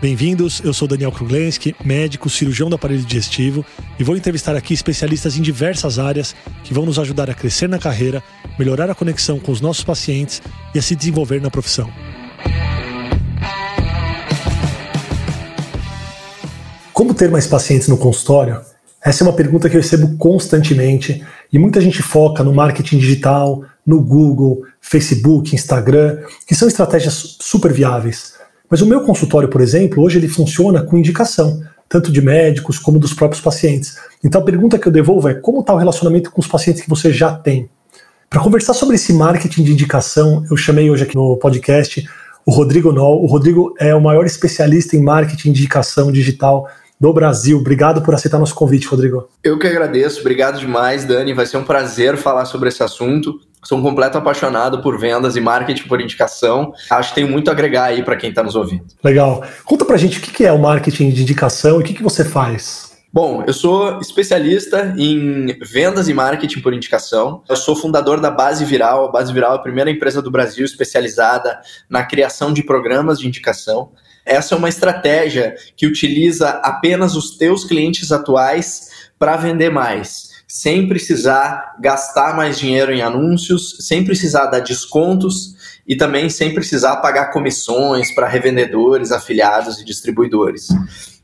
Bem-vindos, eu sou Daniel Kruglenski, médico, cirurgião do aparelho digestivo e vou entrevistar aqui especialistas em diversas áreas que vão nos ajudar a crescer na carreira, melhorar a conexão com os nossos pacientes e a se desenvolver na profissão. Como ter mais pacientes no consultório? Essa é uma pergunta que eu recebo constantemente e muita gente foca no marketing digital, no Google, Facebook, Instagram, que são estratégias super viáveis. Mas o meu consultório, por exemplo, hoje ele funciona com indicação, tanto de médicos como dos próprios pacientes. Então a pergunta que eu devolvo é como está o relacionamento com os pacientes que você já tem? Para conversar sobre esse marketing de indicação, eu chamei hoje aqui no podcast o Rodrigo Noll. O Rodrigo é o maior especialista em marketing de indicação digital do Brasil. Obrigado por aceitar nosso convite, Rodrigo. Eu que agradeço, obrigado demais, Dani. Vai ser um prazer falar sobre esse assunto. Sou um completo apaixonado por vendas e marketing por indicação. Acho que tem muito a agregar aí para quem está nos ouvindo. Legal. Conta para gente o que é o marketing de indicação e o que você faz. Bom, eu sou especialista em vendas e marketing por indicação. Eu sou fundador da Base Viral. A Base Viral é a primeira empresa do Brasil especializada na criação de programas de indicação. Essa é uma estratégia que utiliza apenas os teus clientes atuais para vender mais sem precisar gastar mais dinheiro em anúncios, sem precisar dar descontos e também sem precisar pagar comissões para revendedores, afiliados e distribuidores.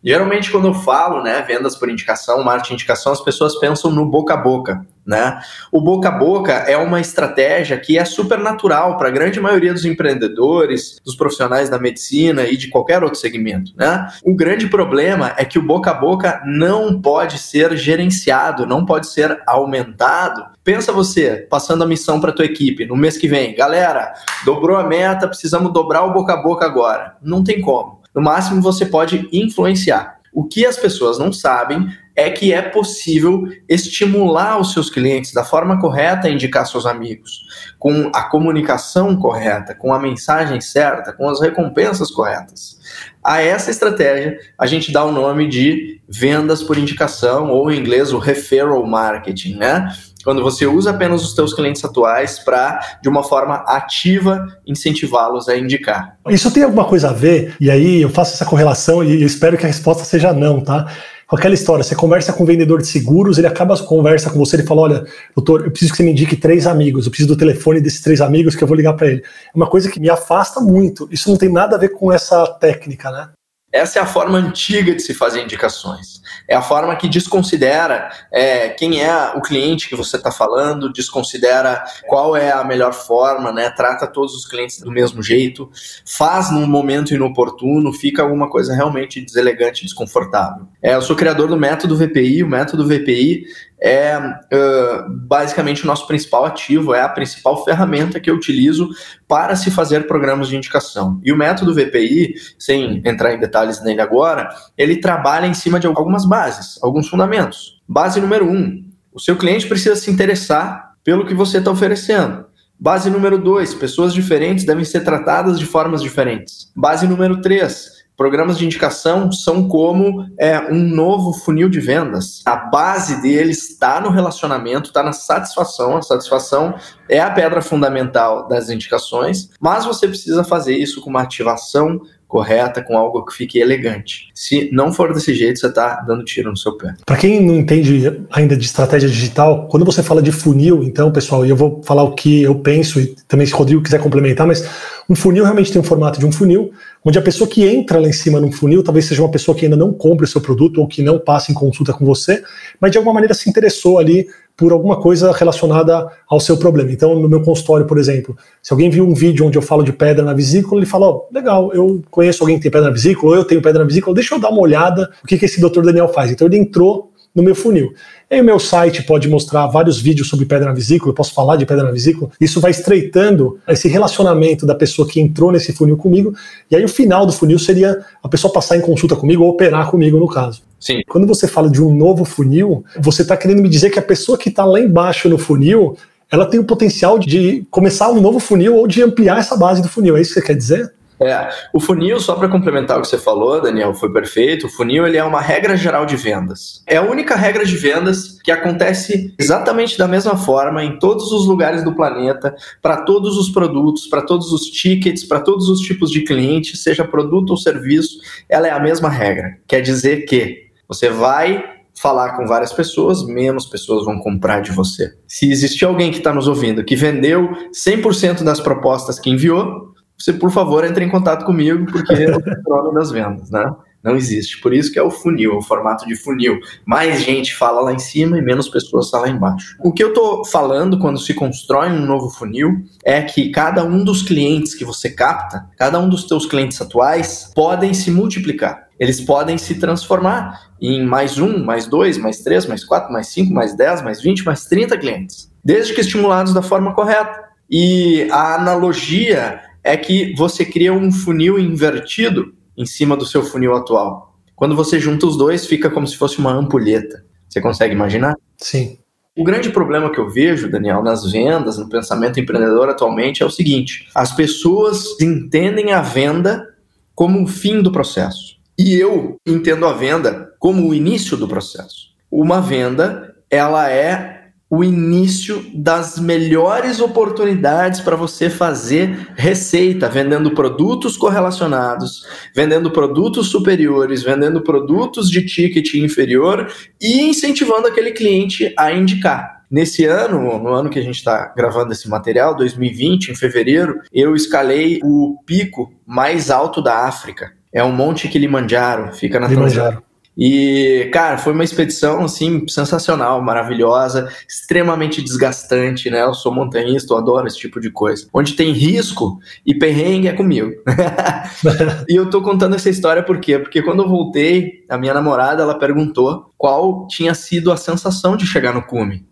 Geralmente, quando eu falo, né, vendas por indicação, marketing indicação, as pessoas pensam no boca a boca, né? O boca a boca é uma estratégia que é super natural para a grande maioria dos empreendedores, dos profissionais da medicina e de qualquer outro segmento, né? O grande problema é que o boca a boca não pode ser gerenciado, não pode ser aumentado. Pensa você, passando a missão para tua equipe no mês que vem, galera, dobrou a meta, precisamos dobrar o boca a boca agora. Não tem como. No máximo, você pode influenciar. O que as pessoas não sabem é que é possível estimular os seus clientes da forma correta a indicar seus amigos, com a comunicação correta, com a mensagem certa, com as recompensas corretas. A essa estratégia, a gente dá o nome de vendas por indicação, ou em inglês o referral marketing, né? quando você usa apenas os teus clientes atuais para, de uma forma ativa, incentivá-los a indicar. Isso tem alguma coisa a ver? E aí eu faço essa correlação e espero que a resposta seja não, tá? Com aquela história, você conversa com um vendedor de seguros, ele acaba a conversa com você, ele fala: Olha, doutor, eu preciso que você me indique três amigos, eu preciso do telefone desses três amigos que eu vou ligar para ele. É uma coisa que me afasta muito. Isso não tem nada a ver com essa técnica, né? Essa é a forma antiga de se fazer indicações. É a forma que desconsidera é, quem é o cliente que você está falando, desconsidera qual é a melhor forma, né? Trata todos os clientes do mesmo jeito, faz num momento inoportuno, fica alguma coisa realmente deselegante, desconfortável. É, eu sou criador do método VPI. O método VPI é uh, basicamente o nosso principal ativo, é a principal ferramenta que eu utilizo para se fazer programas de indicação. E o método VPI, sem entrar em detalhes nele agora, ele trabalha em cima de algumas bases, alguns fundamentos. Base número um: o seu cliente precisa se interessar pelo que você está oferecendo. Base número dois: pessoas diferentes devem ser tratadas de formas diferentes. Base número três: Programas de indicação são como é, um novo funil de vendas. A base deles está no relacionamento, está na satisfação. A satisfação é a pedra fundamental das indicações, mas você precisa fazer isso com uma ativação correta, com algo que fique elegante. Se não for desse jeito, você está dando tiro no seu pé. Para quem não entende ainda de estratégia digital, quando você fala de funil, então, pessoal, e eu vou falar o que eu penso, e também se o Rodrigo quiser complementar, mas um funil realmente tem um formato de um funil, onde a pessoa que entra lá em cima num funil talvez seja uma pessoa que ainda não compra o seu produto ou que não passa em consulta com você, mas de alguma maneira se interessou ali por alguma coisa relacionada ao seu problema. Então, no meu consultório, por exemplo, se alguém viu um vídeo onde eu falo de pedra na vesícula, ele fala: oh, legal, eu conheço alguém que tem pedra na vesícula, ou eu tenho pedra na vesícula, deixa eu dar uma olhada o que, que esse doutor Daniel faz. Então, ele entrou no meu funil. E o meu site pode mostrar vários vídeos sobre pedra na vesícula, eu posso falar de pedra na vesícula. Isso vai estreitando esse relacionamento da pessoa que entrou nesse funil comigo. E aí o final do funil seria a pessoa passar em consulta comigo ou operar comigo no caso. Sim. Quando você fala de um novo funil, você está querendo me dizer que a pessoa que está lá embaixo no funil, ela tem o potencial de começar um novo funil ou de ampliar essa base do funil. É isso que você quer dizer? É, o funil, só para complementar o que você falou, Daniel, foi perfeito. O funil ele é uma regra geral de vendas. É a única regra de vendas que acontece exatamente da mesma forma em todos os lugares do planeta, para todos os produtos, para todos os tickets, para todos os tipos de clientes, seja produto ou serviço, ela é a mesma regra. Quer dizer que você vai falar com várias pessoas, menos pessoas vão comprar de você. Se existir alguém que está nos ouvindo que vendeu 100% das propostas que enviou, você, por favor, entre em contato comigo, porque eu controlo das vendas, né? Não existe. Por isso que é o funil, o formato de funil. Mais gente fala lá em cima e menos pessoas falam lá embaixo. O que eu estou falando quando se constrói um novo funil é que cada um dos clientes que você capta, cada um dos teus clientes atuais, podem se multiplicar. Eles podem se transformar em mais um, mais dois, mais três, mais quatro, mais cinco, mais dez, mais vinte, mais trinta clientes. Desde que estimulados da forma correta. E a analogia é que você cria um funil invertido em cima do seu funil atual. Quando você junta os dois, fica como se fosse uma ampulheta. Você consegue imaginar? Sim. O grande problema que eu vejo, Daniel, nas vendas, no pensamento empreendedor atualmente é o seguinte: as pessoas entendem a venda como o fim do processo. E eu entendo a venda como o início do processo. Uma venda, ela é o início das melhores oportunidades para você fazer receita, vendendo produtos correlacionados, vendendo produtos superiores, vendendo produtos de ticket inferior e incentivando aquele cliente a indicar. Nesse ano, no ano que a gente está gravando esse material, 2020, em fevereiro, eu escalei o pico mais alto da África. É um monte Kilimanjaro, fica na Tanzânia. E, cara, foi uma expedição, assim, sensacional, maravilhosa, extremamente desgastante, né? Eu sou montanhista, eu adoro esse tipo de coisa. Onde tem risco e perrengue é comigo. e eu tô contando essa história por quê? Porque quando eu voltei, a minha namorada, ela perguntou qual tinha sido a sensação de chegar no cume.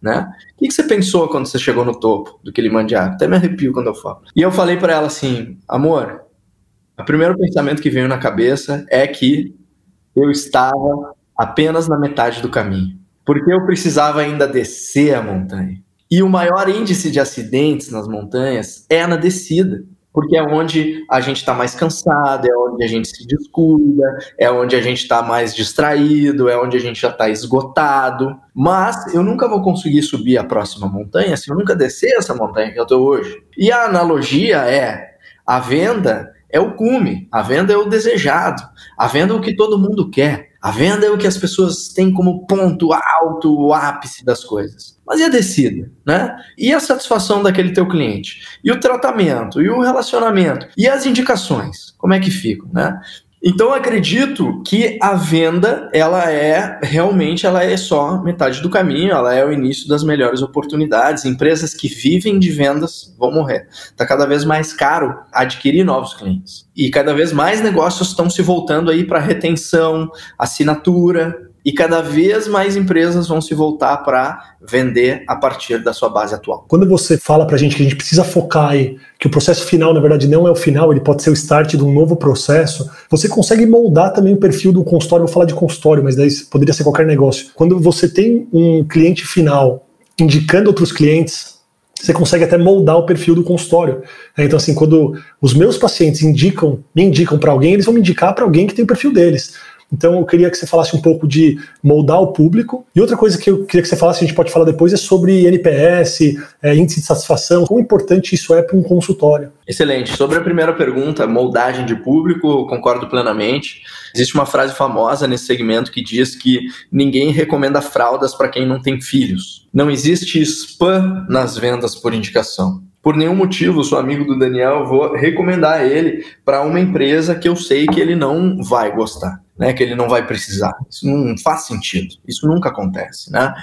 Né? O que, que você pensou quando você chegou no topo do Kilimanjaro? Até me arrepio quando eu falo. E eu falei para ela assim, amor, o primeiro pensamento que veio na cabeça é que eu estava apenas na metade do caminho, porque eu precisava ainda descer a montanha. E o maior índice de acidentes nas montanhas é na descida, porque é onde a gente está mais cansado, é onde a gente se descuida, é onde a gente está mais distraído, é onde a gente já está esgotado. Mas eu nunca vou conseguir subir a próxima montanha se eu nunca descer essa montanha que eu estou hoje. E a analogia é a venda é o cume, a venda é o desejado, a venda é o que todo mundo quer, a venda é o que as pessoas têm como ponto alto, o ápice das coisas. Mas e a descida, né? E a satisfação daquele teu cliente? E o tratamento? E o relacionamento? E as indicações? Como é que ficam, né? Então acredito que a venda ela é realmente ela é só metade do caminho, ela é o início das melhores oportunidades. Empresas que vivem de vendas vão morrer. Está cada vez mais caro adquirir novos clientes e cada vez mais negócios estão se voltando aí para retenção, assinatura, e cada vez mais empresas vão se voltar para vender a partir da sua base atual. Quando você fala para a gente que a gente precisa focar aí, que o processo final, na verdade, não é o final, ele pode ser o start de um novo processo, você consegue moldar também o perfil do consultório, vou falar de consultório, mas daí poderia ser qualquer negócio. Quando você tem um cliente final indicando outros clientes, você consegue até moldar o perfil do consultório. Então, assim, quando os meus pacientes indicam, me indicam para alguém, eles vão me indicar para alguém que tem o perfil deles. Então eu queria que você falasse um pouco de moldar o público. E outra coisa que eu queria que você falasse, a gente pode falar depois, é sobre NPS, é, índice de satisfação, quão importante isso é para um consultório. Excelente. Sobre a primeira pergunta, moldagem de público, concordo plenamente. Existe uma frase famosa nesse segmento que diz que ninguém recomenda fraldas para quem não tem filhos. Não existe spam nas vendas por indicação por nenhum motivo, sou amigo do Daniel, vou recomendar ele para uma empresa que eu sei que ele não vai gostar. Né, que ele não vai precisar. Isso não faz sentido. Isso nunca acontece, né?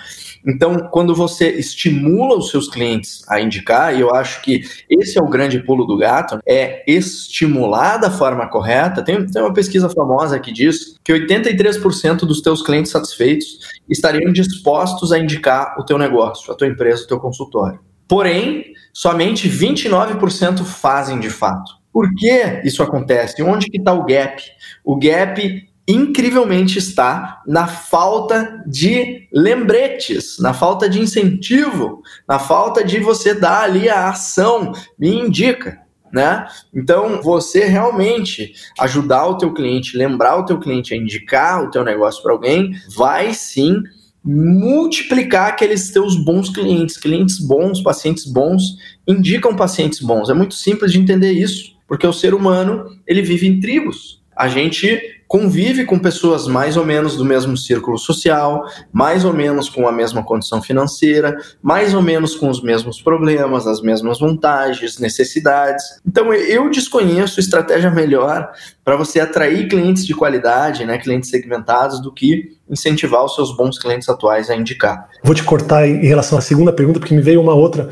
Então, quando você estimula os seus clientes a indicar, e eu acho que esse é o grande pulo do gato, é estimular da forma correta. Tem, tem uma pesquisa famosa que diz que 83% dos teus clientes satisfeitos estariam dispostos a indicar o teu negócio, a tua empresa, o teu consultório. Porém, somente 29% fazem de fato. Por que isso acontece? Onde que está o gap? O gap incrivelmente está na falta de lembretes, na falta de incentivo, na falta de você dar ali a ação, me indica. Né? Então, você realmente ajudar o teu cliente, lembrar o teu cliente a indicar o teu negócio para alguém, vai sim multiplicar aqueles teus bons clientes, clientes bons, pacientes bons, indicam pacientes bons. É muito simples de entender isso, porque o ser humano, ele vive em tribos. A gente convive com pessoas mais ou menos do mesmo círculo social, mais ou menos com a mesma condição financeira, mais ou menos com os mesmos problemas, as mesmas vantagens, necessidades. Então eu desconheço estratégia melhor para você atrair clientes de qualidade, né, clientes segmentados, do que incentivar os seus bons clientes atuais a indicar. Vou te cortar em relação à segunda pergunta, porque me veio uma outra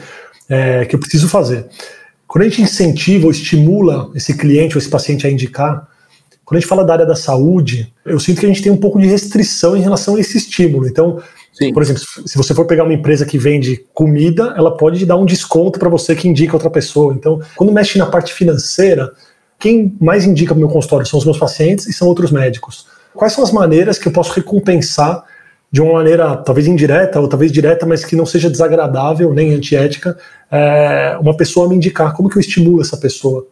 é, que eu preciso fazer. Quando a gente incentiva ou estimula esse cliente ou esse paciente a indicar, quando a gente fala da área da saúde, eu sinto que a gente tem um pouco de restrição em relação a esse estímulo. Então, Sim. por exemplo, se você for pegar uma empresa que vende comida, ela pode dar um desconto para você que indica outra pessoa. Então, quando mexe na parte financeira, quem mais indica para o meu consultório são os meus pacientes e são outros médicos. Quais são as maneiras que eu posso recompensar de uma maneira talvez indireta ou talvez direta, mas que não seja desagradável nem antiética, é, uma pessoa me indicar? Como que eu estimulo essa pessoa?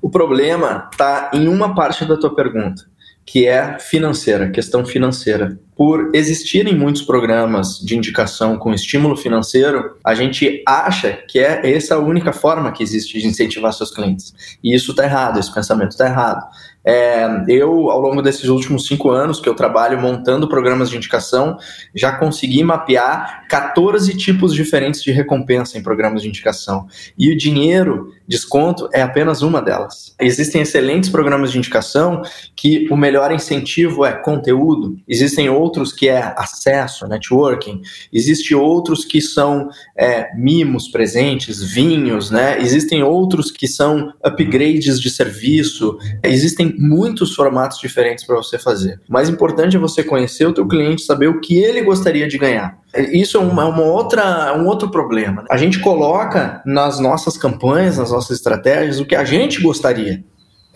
O problema está em uma parte da tua pergunta, que é financeira, questão financeira. Por existirem muitos programas de indicação com estímulo financeiro, a gente acha que é essa a única forma que existe de incentivar seus clientes. E isso está errado, esse pensamento está errado. É, eu, ao longo desses últimos cinco anos que eu trabalho montando programas de indicação, já consegui mapear 14 tipos diferentes de recompensa em programas de indicação. E o dinheiro, desconto, é apenas uma delas. Existem excelentes programas de indicação que o melhor incentivo é conteúdo, existem outros que é acesso, networking, existem outros que são é, mimos presentes, vinhos, né? existem outros que são upgrades de serviço, existem muitos formatos diferentes para você fazer. O mais importante é você conhecer o teu cliente, saber o que ele gostaria de ganhar. Isso é uma, uma outra, um outro problema. A gente coloca nas nossas campanhas, nas nossas estratégias, o que a gente gostaria.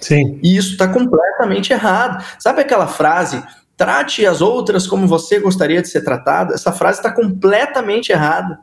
Sim. E isso está completamente errado. Sabe aquela frase? Trate as outras como você gostaria de ser tratado. Essa frase está completamente errada.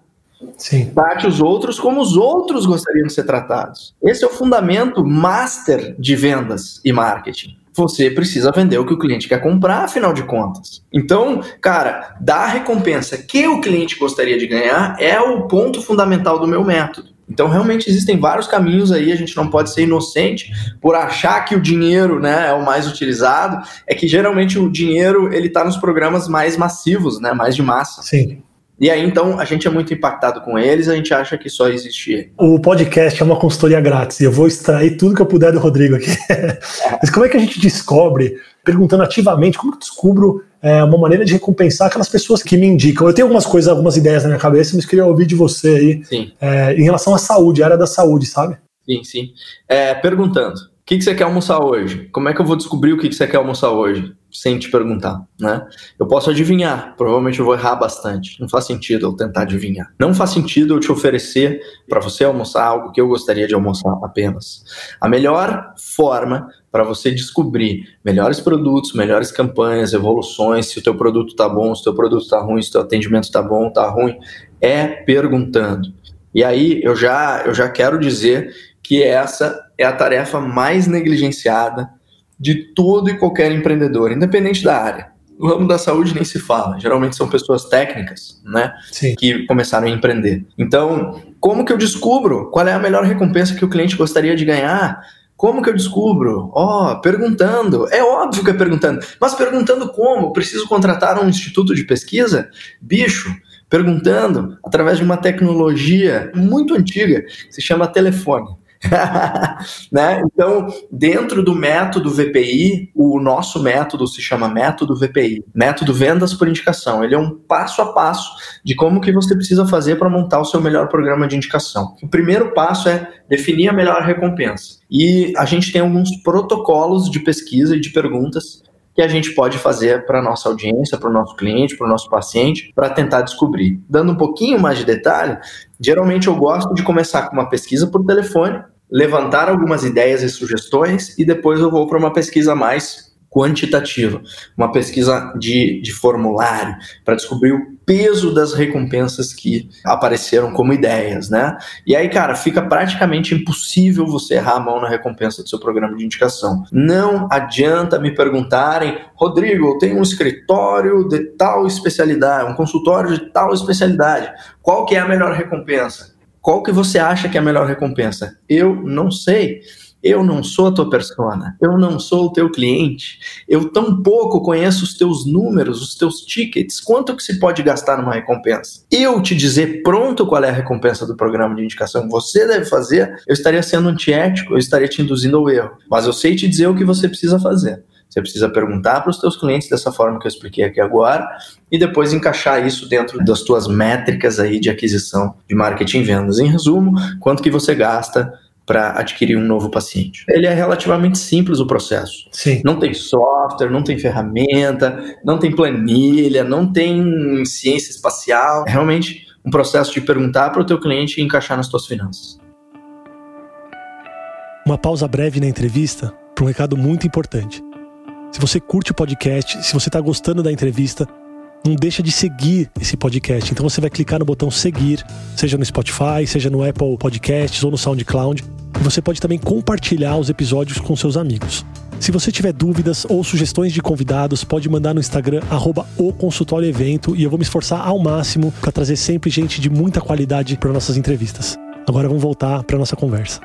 Sim. Trate os outros como os outros gostariam de ser tratados. Esse é o fundamento master de vendas e marketing. Você precisa vender o que o cliente quer comprar, afinal de contas. Então, cara, dar a recompensa que o cliente gostaria de ganhar é o ponto fundamental do meu método. Então, realmente existem vários caminhos aí, a gente não pode ser inocente por achar que o dinheiro né, é o mais utilizado. É que geralmente o dinheiro ele está nos programas mais massivos, né, mais de massa. Sim. E aí, então, a gente é muito impactado com eles, a gente acha que só existe ele. O podcast é uma consultoria grátis e eu vou extrair tudo que eu puder do Rodrigo aqui. Mas como é que a gente descobre, perguntando ativamente, como que eu descubro é, uma maneira de recompensar aquelas pessoas que me indicam? Eu tenho algumas coisas, algumas ideias na minha cabeça, mas queria ouvir de você aí é, em relação à saúde, área da saúde, sabe? Sim, sim. É, perguntando, o que, que você quer almoçar hoje? Como é que eu vou descobrir o que, que você quer almoçar hoje? sem te perguntar, né? Eu posso adivinhar, provavelmente eu vou errar bastante. Não faz sentido eu tentar adivinhar. Não faz sentido eu te oferecer para você almoçar algo que eu gostaria de almoçar apenas. A melhor forma para você descobrir melhores produtos, melhores campanhas, evoluções, se o teu produto está bom, se o teu produto está ruim, se o teu atendimento está bom, está ruim, é perguntando. E aí eu já eu já quero dizer que essa é a tarefa mais negligenciada de todo e qualquer empreendedor, independente da área. No ramo da saúde nem se fala, geralmente são pessoas técnicas, né, Sim. que começaram a empreender. Então, como que eu descubro qual é a melhor recompensa que o cliente gostaria de ganhar? Como que eu descubro? Ó, oh, perguntando. É óbvio que é perguntando. Mas perguntando como? Preciso contratar um instituto de pesquisa? Bicho, perguntando através de uma tecnologia muito antiga que se chama telefone. né? Então, dentro do método VPI, o nosso método se chama método VPI, método vendas por indicação. Ele é um passo a passo de como que você precisa fazer para montar o seu melhor programa de indicação. O primeiro passo é definir a melhor recompensa. E a gente tem alguns protocolos de pesquisa e de perguntas que a gente pode fazer para nossa audiência, para o nosso cliente, para o nosso paciente, para tentar descobrir. Dando um pouquinho mais de detalhe, geralmente eu gosto de começar com uma pesquisa por telefone, levantar algumas ideias e sugestões e depois eu vou para uma pesquisa mais quantitativa, uma pesquisa de, de formulário para descobrir o peso das recompensas que apareceram como ideias, né? E aí, cara, fica praticamente impossível você errar a mão na recompensa do seu programa de indicação. Não adianta me perguntarem, Rodrigo, eu tenho um escritório de tal especialidade, um consultório de tal especialidade, qual que é a melhor recompensa? Qual que você acha que é a melhor recompensa? Eu não sei. Eu não sou a tua persona, eu não sou o teu cliente, eu tão pouco conheço os teus números, os teus tickets, quanto que se pode gastar numa recompensa? Eu te dizer pronto qual é a recompensa do programa de indicação que você deve fazer, eu estaria sendo antiético, eu estaria te induzindo ao erro. Mas eu sei te dizer o que você precisa fazer. Você precisa perguntar para os teus clientes dessa forma que eu expliquei aqui agora e depois encaixar isso dentro das tuas métricas aí de aquisição de marketing e vendas. Em resumo, quanto que você gasta para adquirir um novo paciente. Ele é relativamente simples o processo. Sim. Não tem software, não tem ferramenta, não tem planilha, não tem ciência espacial. É realmente um processo de perguntar para o teu cliente e encaixar nas tuas finanças. Uma pausa breve na entrevista para um recado muito importante. Se você curte o podcast, se você está gostando da entrevista, não deixa de seguir esse podcast. Então você vai clicar no botão seguir, seja no Spotify, seja no Apple Podcasts ou no SoundCloud. E você pode também compartilhar os episódios com seus amigos. Se você tiver dúvidas ou sugestões de convidados, pode mandar no Instagram, arroba o consultório evento, e eu vou me esforçar ao máximo para trazer sempre gente de muita qualidade para nossas entrevistas. Agora vamos voltar para nossa conversa.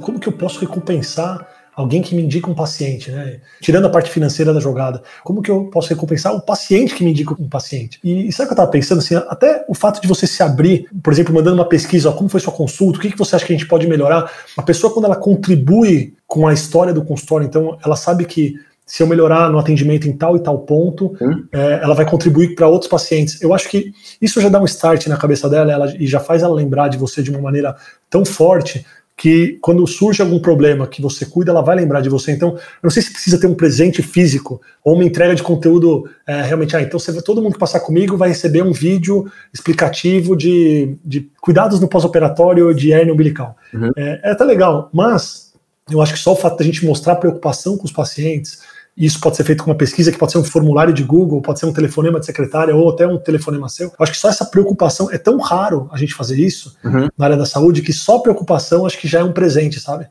Como que eu posso recompensar alguém que me indica um paciente, né? Tirando a parte financeira da jogada, como que eu posso recompensar o paciente que me indica um paciente? E, sabe o que eu estava pensando assim? Até o fato de você se abrir, por exemplo, mandando uma pesquisa, ó, como foi sua consulta, o que, que você acha que a gente pode melhorar? A pessoa, quando ela contribui com a história do consultório, então ela sabe que se eu melhorar no atendimento em tal e tal ponto, hum. é, ela vai contribuir para outros pacientes. Eu acho que isso já dá um start na cabeça dela ela, e já faz ela lembrar de você de uma maneira tão forte que quando surge algum problema que você cuida, ela vai lembrar de você. Então, eu não sei se precisa ter um presente físico ou uma entrega de conteúdo é, realmente. Ah, então você, todo mundo que passar comigo vai receber um vídeo explicativo de, de cuidados no pós-operatório de hernia umbilical. Uhum. É, é até legal, mas eu acho que só o fato da gente mostrar preocupação com os pacientes, isso pode ser feito com uma pesquisa, que pode ser um formulário de Google, pode ser um telefonema de secretária ou até um telefonema seu. Eu acho que só essa preocupação é tão raro a gente fazer isso uhum. na área da saúde que só preocupação acho que já é um presente, sabe?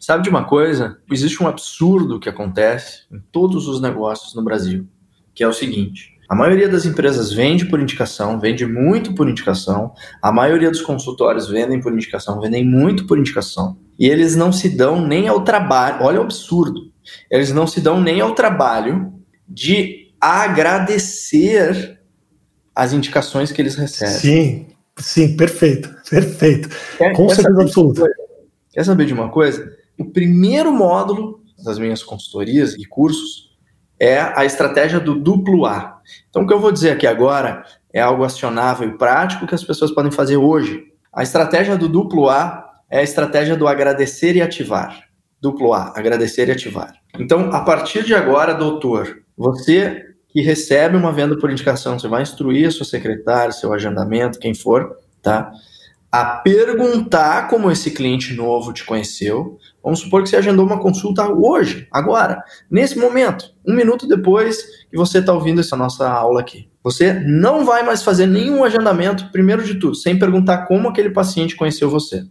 Sabe de uma coisa? Existe um absurdo que acontece em todos os negócios no Brasil, que é o seguinte: a maioria das empresas vende por indicação, vende muito por indicação. A maioria dos consultórios vendem por indicação, vendem muito por indicação. E eles não se dão nem ao trabalho. Olha o absurdo eles não se dão nem ao trabalho de agradecer as indicações que eles recebem. Sim, sim, perfeito, perfeito. Quer, Com quer certeza absoluta. Quer saber de uma coisa? O primeiro módulo das minhas consultorias e cursos é a estratégia do duplo A. Então, o que eu vou dizer aqui agora é algo acionável e prático que as pessoas podem fazer hoje. A estratégia do duplo A é a estratégia do agradecer e ativar duplo A, agradecer e ativar. Então, a partir de agora, doutor, você que recebe uma venda por indicação, você vai instruir sua secretária, seu agendamento, quem for, tá? A perguntar como esse cliente novo te conheceu. Vamos supor que você agendou uma consulta hoje, agora, nesse momento, um minuto depois que você está ouvindo essa nossa aula aqui. Você não vai mais fazer nenhum agendamento, primeiro de tudo, sem perguntar como aquele paciente conheceu você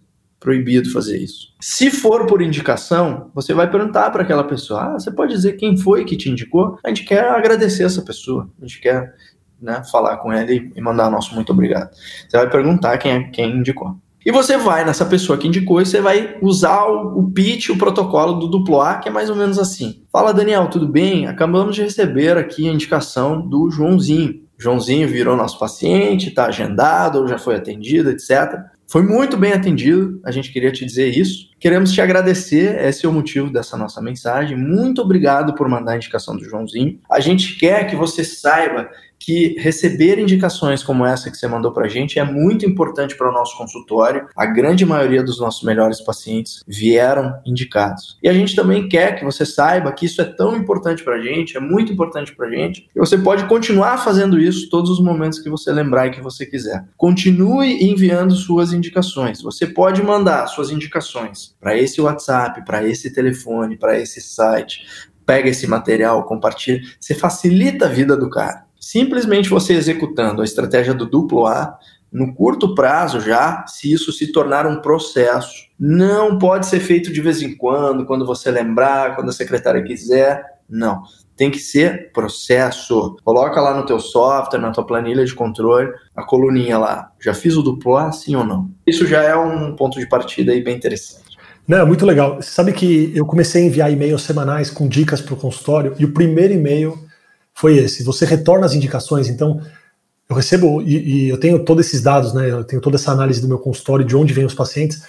proibido fazer isso. Se for por indicação, você vai perguntar para aquela pessoa: ah, você pode dizer quem foi que te indicou? A gente quer agradecer essa pessoa, a gente quer né, falar com ele e mandar nosso muito obrigado. Você vai perguntar quem é quem indicou. E você vai nessa pessoa que indicou e você vai usar o, o pitch, o protocolo do duplo A, que é mais ou menos assim. Fala, Daniel, tudo bem? Acabamos de receber aqui a indicação do Joãozinho. Joãozinho virou nosso paciente, está agendado, ou já foi atendido, etc foi muito bem atendido, a gente queria te dizer isso. Queremos te agradecer, esse é o motivo dessa nossa mensagem. Muito obrigado por mandar a indicação do Joãozinho. A gente quer que você saiba que receber indicações como essa que você mandou para a gente é muito importante para o nosso consultório. A grande maioria dos nossos melhores pacientes vieram indicados. E a gente também quer que você saiba que isso é tão importante para a gente, é muito importante para a gente, e você pode continuar fazendo isso todos os momentos que você lembrar e que você quiser. Continue enviando suas indicações. Você pode mandar suas indicações para esse WhatsApp, para esse telefone, para esse site. Pega esse material, compartilha. Você facilita a vida do cara. Simplesmente você executando a estratégia do duplo A, no curto prazo já, se isso se tornar um processo, não pode ser feito de vez em quando, quando você lembrar, quando a secretária quiser, não. Tem que ser processo. Coloca lá no teu software, na tua planilha de controle, a coluninha lá. Já fiz o duplo A, sim ou não? Isso já é um ponto de partida aí bem interessante. Não, é muito legal. Você sabe que eu comecei a enviar e-mails semanais com dicas para o consultório e o primeiro e-mail foi esse. Você retorna as indicações, então eu recebo e, e, eu tenho todos esses dados, né? Eu tenho toda essa análise do meu consultório de onde vêm os pacientes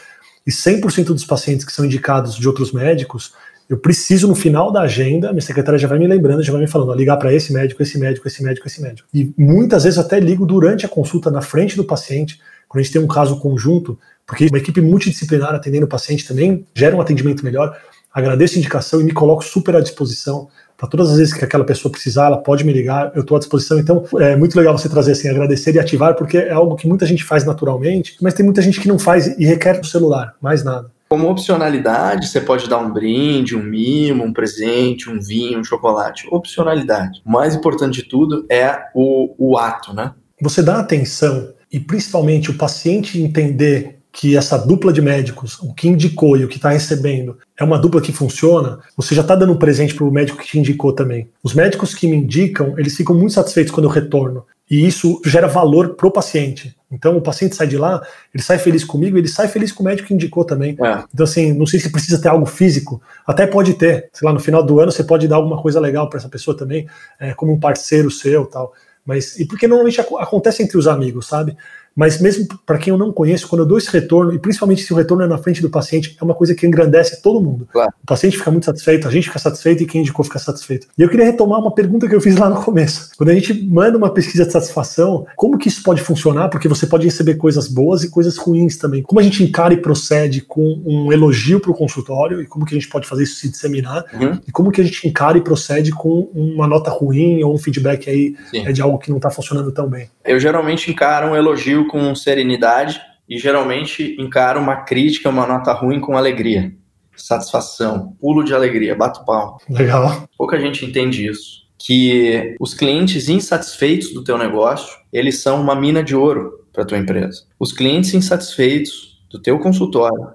e 100% dos pacientes que são indicados de outros médicos, eu preciso no final da agenda, minha secretária já vai me lembrando, já vai me falando, ligar para esse médico, esse médico, esse médico, esse médico. E muitas vezes até ligo durante a consulta na frente do paciente, quando a gente tem um caso conjunto, porque uma equipe multidisciplinar atendendo o paciente também gera um atendimento melhor. Agradeço a indicação e me coloco super à disposição para todas as vezes que aquela pessoa precisar, ela pode me ligar, eu estou à disposição. Então, é muito legal você trazer assim, agradecer e ativar, porque é algo que muita gente faz naturalmente, mas tem muita gente que não faz e requer o celular, mais nada. Como opcionalidade, você pode dar um brinde, um mimo, um presente, um vinho, um chocolate. Opcionalidade. O mais importante de tudo é o, o ato, né? Você dá atenção e principalmente o paciente entender que essa dupla de médicos, o que indicou e o que está recebendo, é uma dupla que funciona, você já está dando um presente para o médico que te indicou também. Os médicos que me indicam, eles ficam muito satisfeitos quando eu retorno. E isso gera valor pro paciente. Então o paciente sai de lá, ele sai feliz comigo, ele sai feliz com o médico que indicou também. É. Então, assim, não sei se precisa ter algo físico, até pode ter. Sei lá, no final do ano você pode dar alguma coisa legal para essa pessoa também, é, como um parceiro seu tal. Mas, e porque normalmente acontece entre os amigos, sabe? Mas mesmo para quem eu não conheço, quando eu dou esse retorno, e principalmente se o retorno é na frente do paciente, é uma coisa que engrandece todo mundo. Claro. O paciente fica muito satisfeito, a gente fica satisfeito e quem indicou fica satisfeito. E eu queria retomar uma pergunta que eu fiz lá no começo. Quando a gente manda uma pesquisa de satisfação, como que isso pode funcionar? Porque você pode receber coisas boas e coisas ruins também. Como a gente encara e procede com um elogio para o consultório e como que a gente pode fazer isso se disseminar? Uhum. E como que a gente encara e procede com uma nota ruim ou um feedback aí é de algo que não está funcionando tão bem? Eu geralmente encaro um elogio com serenidade e geralmente encaro uma crítica, uma nota ruim com alegria, satisfação, pulo de alegria, bato pau. Legal. Pouca gente entende isso. Que os clientes insatisfeitos do teu negócio, eles são uma mina de ouro para tua empresa. Os clientes insatisfeitos do teu consultório,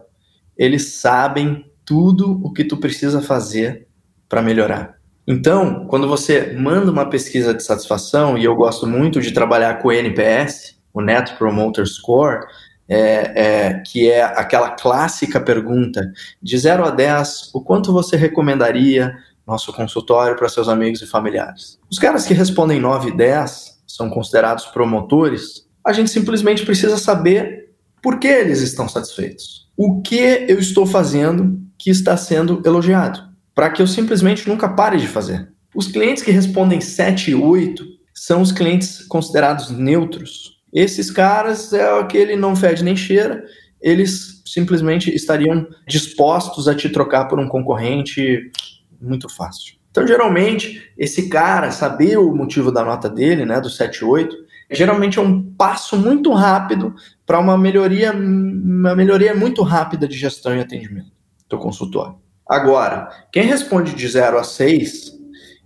eles sabem tudo o que tu precisa fazer para melhorar. Então, quando você manda uma pesquisa de satisfação, e eu gosto muito de trabalhar com o NPS, o Net Promoter Score, é, é, que é aquela clássica pergunta de 0 a 10, o quanto você recomendaria nosso consultório para seus amigos e familiares? Os caras que respondem 9 e 10 são considerados promotores, a gente simplesmente precisa saber por que eles estão satisfeitos. O que eu estou fazendo que está sendo elogiado? para que eu simplesmente nunca pare de fazer. Os clientes que respondem 7 e 8 são os clientes considerados neutros. Esses caras é aquele não fede nem cheira, eles simplesmente estariam dispostos a te trocar por um concorrente muito fácil. Então, geralmente, esse cara, saber o motivo da nota dele, né, do 7 e 8, geralmente é um passo muito rápido para uma melhoria, uma melhoria muito rápida de gestão e atendimento do consultório. Agora, quem responde de 0 a 6,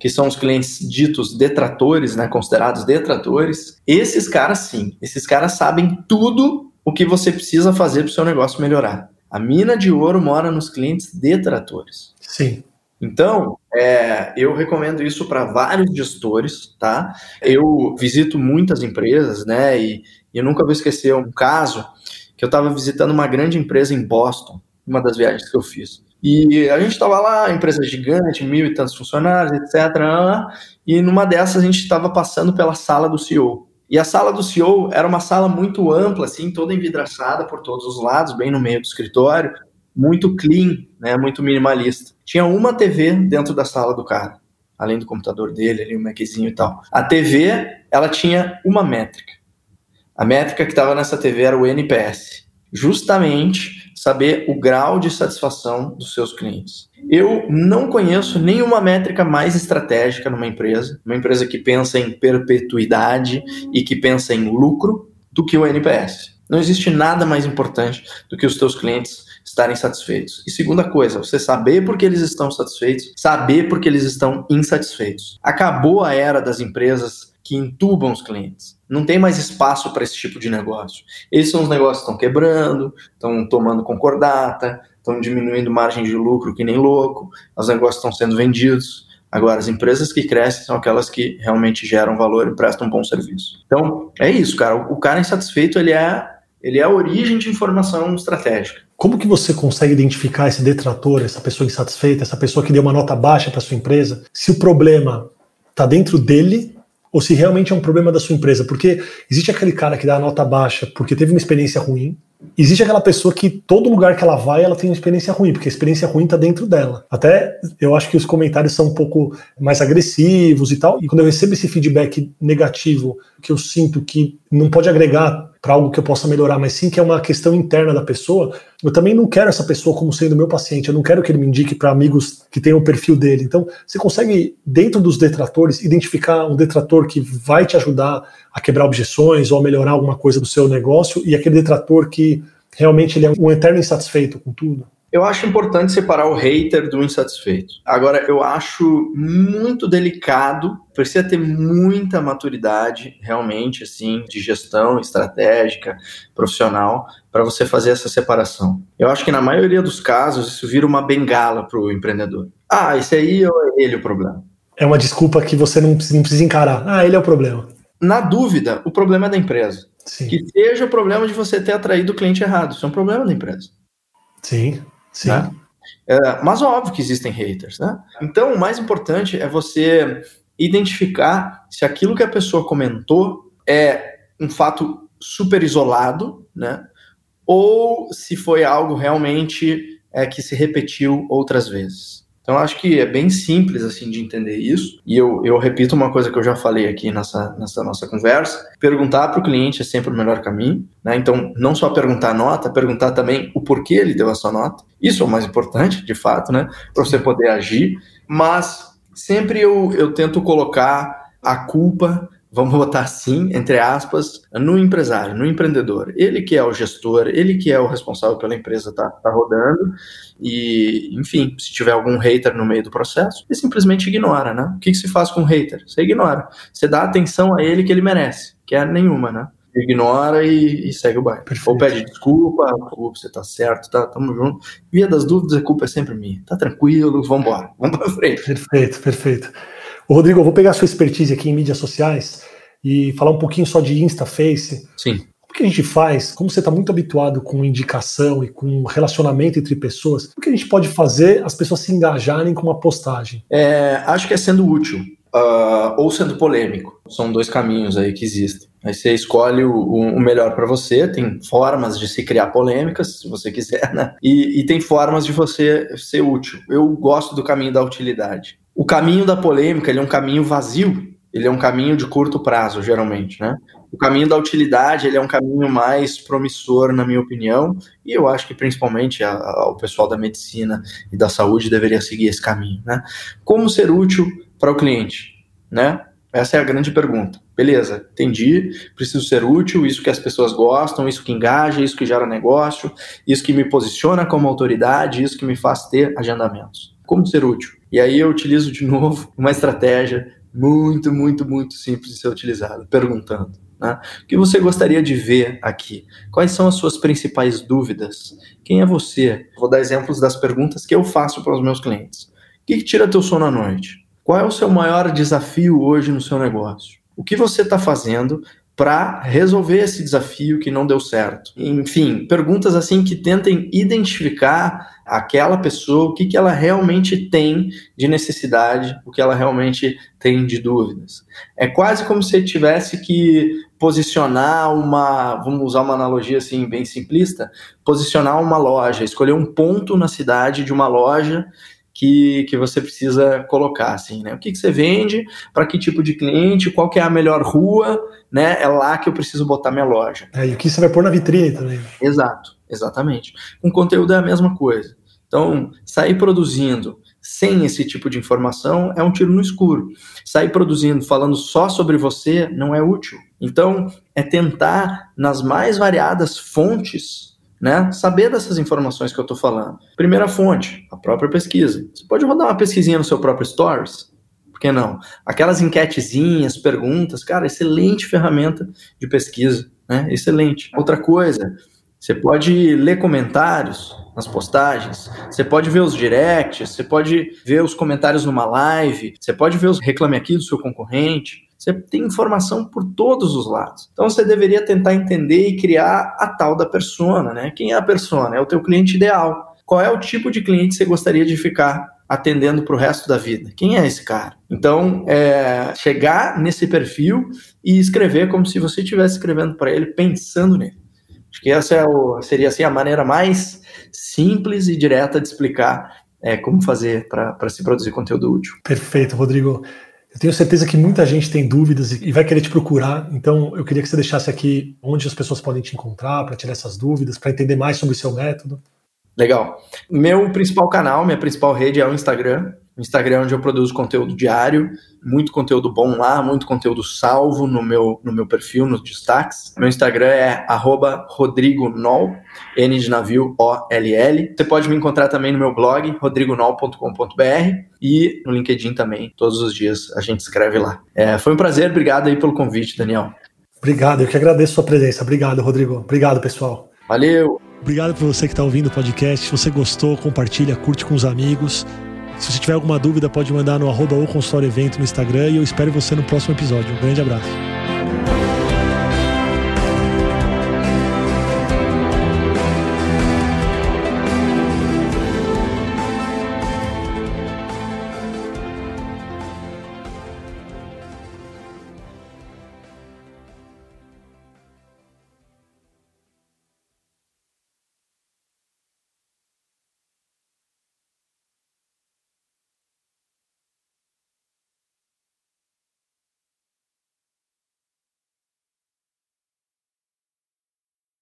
que são os clientes ditos detratores, né, considerados detratores, esses caras sim, esses caras sabem tudo o que você precisa fazer para o seu negócio melhorar. A mina de ouro mora nos clientes detratores. Sim. Então, é, eu recomendo isso para vários gestores, tá? Eu visito muitas empresas, né? E, e eu nunca vou esquecer um caso que eu estava visitando uma grande empresa em Boston, uma das viagens que eu fiz. E a gente estava lá, empresa gigante, mil e tantos funcionários, etc. E numa dessas a gente estava passando pela sala do CEO. E a sala do CEO era uma sala muito ampla, assim, toda envidraçada por todos os lados, bem no meio do escritório, muito clean, né, muito minimalista. Tinha uma TV dentro da sala do cara, além do computador dele, ali, o um Maczinho e tal. A TV, ela tinha uma métrica. A métrica que estava nessa TV era o NPS, justamente saber o grau de satisfação dos seus clientes. Eu não conheço nenhuma métrica mais estratégica numa empresa, uma empresa que pensa em perpetuidade e que pensa em lucro, do que o NPS. Não existe nada mais importante do que os teus clientes estarem satisfeitos. E segunda coisa, você saber por que eles estão satisfeitos, saber por que eles estão insatisfeitos. Acabou a era das empresas que entubam os clientes. Não tem mais espaço para esse tipo de negócio. Esses são os negócios que estão quebrando, estão tomando concordata, estão diminuindo margem de lucro que nem louco, os negócios estão sendo vendidos. Agora, as empresas que crescem são aquelas que realmente geram valor e prestam um bom serviço. Então, é isso, cara. O cara insatisfeito, ele é, ele é a origem de informação estratégica. Como que você consegue identificar esse detrator, essa pessoa insatisfeita, essa pessoa que deu uma nota baixa para sua empresa, se o problema está dentro dele ou se realmente é um problema da sua empresa? Porque existe aquele cara que dá a nota baixa porque teve uma experiência ruim, existe aquela pessoa que todo lugar que ela vai, ela tem uma experiência ruim, porque a experiência ruim está dentro dela. Até eu acho que os comentários são um pouco mais agressivos e tal. E quando eu recebo esse feedback negativo, que eu sinto que não pode agregar para algo que eu possa melhorar, mas sim que é uma questão interna da pessoa, eu também não quero essa pessoa como sendo meu paciente, eu não quero que ele me indique para amigos que tenham o perfil dele. Então, você consegue, dentro dos detratores, identificar um detrator que vai te ajudar a quebrar objeções ou a melhorar alguma coisa do seu negócio e aquele detrator que realmente ele é um eterno insatisfeito com tudo? Eu acho importante separar o hater do insatisfeito. Agora, eu acho muito delicado, precisa ter muita maturidade, realmente, assim, de gestão estratégica, profissional, para você fazer essa separação. Eu acho que na maioria dos casos isso vira uma bengala para o empreendedor. Ah, esse aí é ele o problema. É uma desculpa que você não precisa encarar. Ah, ele é o problema. Na dúvida, o problema é da empresa. Sim. Que seja o problema de você ter atraído o cliente errado. Isso é um problema da empresa. Sim, sim. Né? É, mas óbvio que existem haters, né? Então, o mais importante é você identificar se aquilo que a pessoa comentou é um fato super isolado, né? Ou se foi algo realmente é, que se repetiu outras vezes. Então, acho que é bem simples, assim, de entender isso. E eu, eu repito uma coisa que eu já falei aqui nessa, nessa nossa conversa. Perguntar para o cliente é sempre o melhor caminho, né? Então, não só perguntar a nota, perguntar também o porquê ele deu a sua nota. Isso é o mais importante, de fato, né? Para você poder agir. Mas sempre eu, eu tento colocar a culpa vamos botar assim, entre aspas, no empresário, no empreendedor. Ele que é o gestor, ele que é o responsável pela empresa tá, tá rodando e, enfim, se tiver algum hater no meio do processo, ele simplesmente ignora, né? O que, que se faz com o hater? Você ignora. Você dá atenção a ele que ele merece, que é nenhuma, né? ignora e, e, segue o bairro. Ou pede desculpa, desculpa, você tá certo, tá, tamo junto. Via das dúvidas, a culpa é sempre minha. Tá tranquilo, vambora, vamos pra frente. Perfeito, perfeito. Ô, Rodrigo, eu vou pegar a sua expertise aqui em mídias sociais e falar um pouquinho só de Insta, Face. Sim. O que a gente faz? Como você está muito habituado com indicação e com relacionamento entre pessoas, o que a gente pode fazer as pessoas se engajarem com uma postagem? É, acho que é sendo útil. Uh, ou sendo polêmico. São dois caminhos aí que existem. Aí você escolhe o, o melhor para você, tem formas de se criar polêmicas, se você quiser, né? E, e, tem formas de você ser útil. Eu gosto do caminho da utilidade. O caminho da polêmica ele é um caminho vazio, ele é um caminho de curto prazo, geralmente, né? O caminho da utilidade ele é um caminho mais promissor, na minha opinião, e eu acho que principalmente a, a, o pessoal da medicina e da saúde deveria seguir esse caminho, né? Como ser útil para o cliente, né? Essa é a grande pergunta. Beleza, entendi, preciso ser útil, isso que as pessoas gostam, isso que engaja, isso que gera negócio, isso que me posiciona como autoridade, isso que me faz ter agendamentos. Como ser útil? E aí eu utilizo de novo uma estratégia muito, muito, muito simples de ser utilizada, perguntando. Né? O que você gostaria de ver aqui? Quais são as suas principais dúvidas? Quem é você? Vou dar exemplos das perguntas que eu faço para os meus clientes. O que, que tira teu sono à noite? Qual é o seu maior desafio hoje no seu negócio? O que você está fazendo para resolver esse desafio que não deu certo. Enfim, perguntas assim que tentem identificar aquela pessoa, o que, que ela realmente tem de necessidade, o que ela realmente tem de dúvidas. É quase como se tivesse que posicionar uma, vamos usar uma analogia assim bem simplista, posicionar uma loja, escolher um ponto na cidade de uma loja que, que você precisa colocar, assim, né? O que, que você vende, para que tipo de cliente, qual que é a melhor rua, né? É lá que eu preciso botar minha loja. É, e o que você vai pôr na vitrine também. Exato, exatamente. Com conteúdo é a mesma coisa. Então, sair produzindo sem esse tipo de informação é um tiro no escuro. Sair produzindo falando só sobre você não é útil. Então, é tentar, nas mais variadas fontes né? Saber dessas informações que eu estou falando. Primeira fonte, a própria pesquisa. Você pode rodar uma pesquisinha no seu próprio Stories. Por que não? Aquelas enquetezinhas, perguntas, cara, excelente ferramenta de pesquisa, né? Excelente. Outra coisa, você pode ler comentários nas postagens, você pode ver os directs, você pode ver os comentários numa live, você pode ver os reclame aqui do seu concorrente. Você tem informação por todos os lados. Então você deveria tentar entender e criar a tal da persona, né? Quem é a persona? É o teu cliente ideal. Qual é o tipo de cliente que você gostaria de ficar atendendo para o resto da vida? Quem é esse cara? Então, é, chegar nesse perfil e escrever como se você estivesse escrevendo para ele, pensando nele. Acho que essa é o, seria assim, a maneira mais simples e direta de explicar é, como fazer para se produzir conteúdo útil. Perfeito, Rodrigo. Eu tenho certeza que muita gente tem dúvidas e vai querer te procurar, então eu queria que você deixasse aqui onde as pessoas podem te encontrar para tirar essas dúvidas, para entender mais sobre o seu método. Legal. Meu principal canal, minha principal rede é o Instagram. O Instagram é onde eu produzo conteúdo diário, muito conteúdo bom lá, muito conteúdo salvo no meu, no meu perfil, nos destaques. Meu Instagram é @rodrigonol, N de navio O-L-L. Você pode me encontrar também no meu blog, rodrigonol.com.br e no LinkedIn também. Todos os dias a gente escreve lá. É, foi um prazer, obrigado aí pelo convite, Daniel. Obrigado, eu que agradeço a sua presença. Obrigado, Rodrigo. Obrigado, pessoal. Valeu. Obrigado por você que está ouvindo o podcast. Se você gostou, compartilha, curte com os amigos. Se você tiver alguma dúvida, pode mandar no arroba ou consultório evento no Instagram e eu espero você no próximo episódio. Um grande abraço.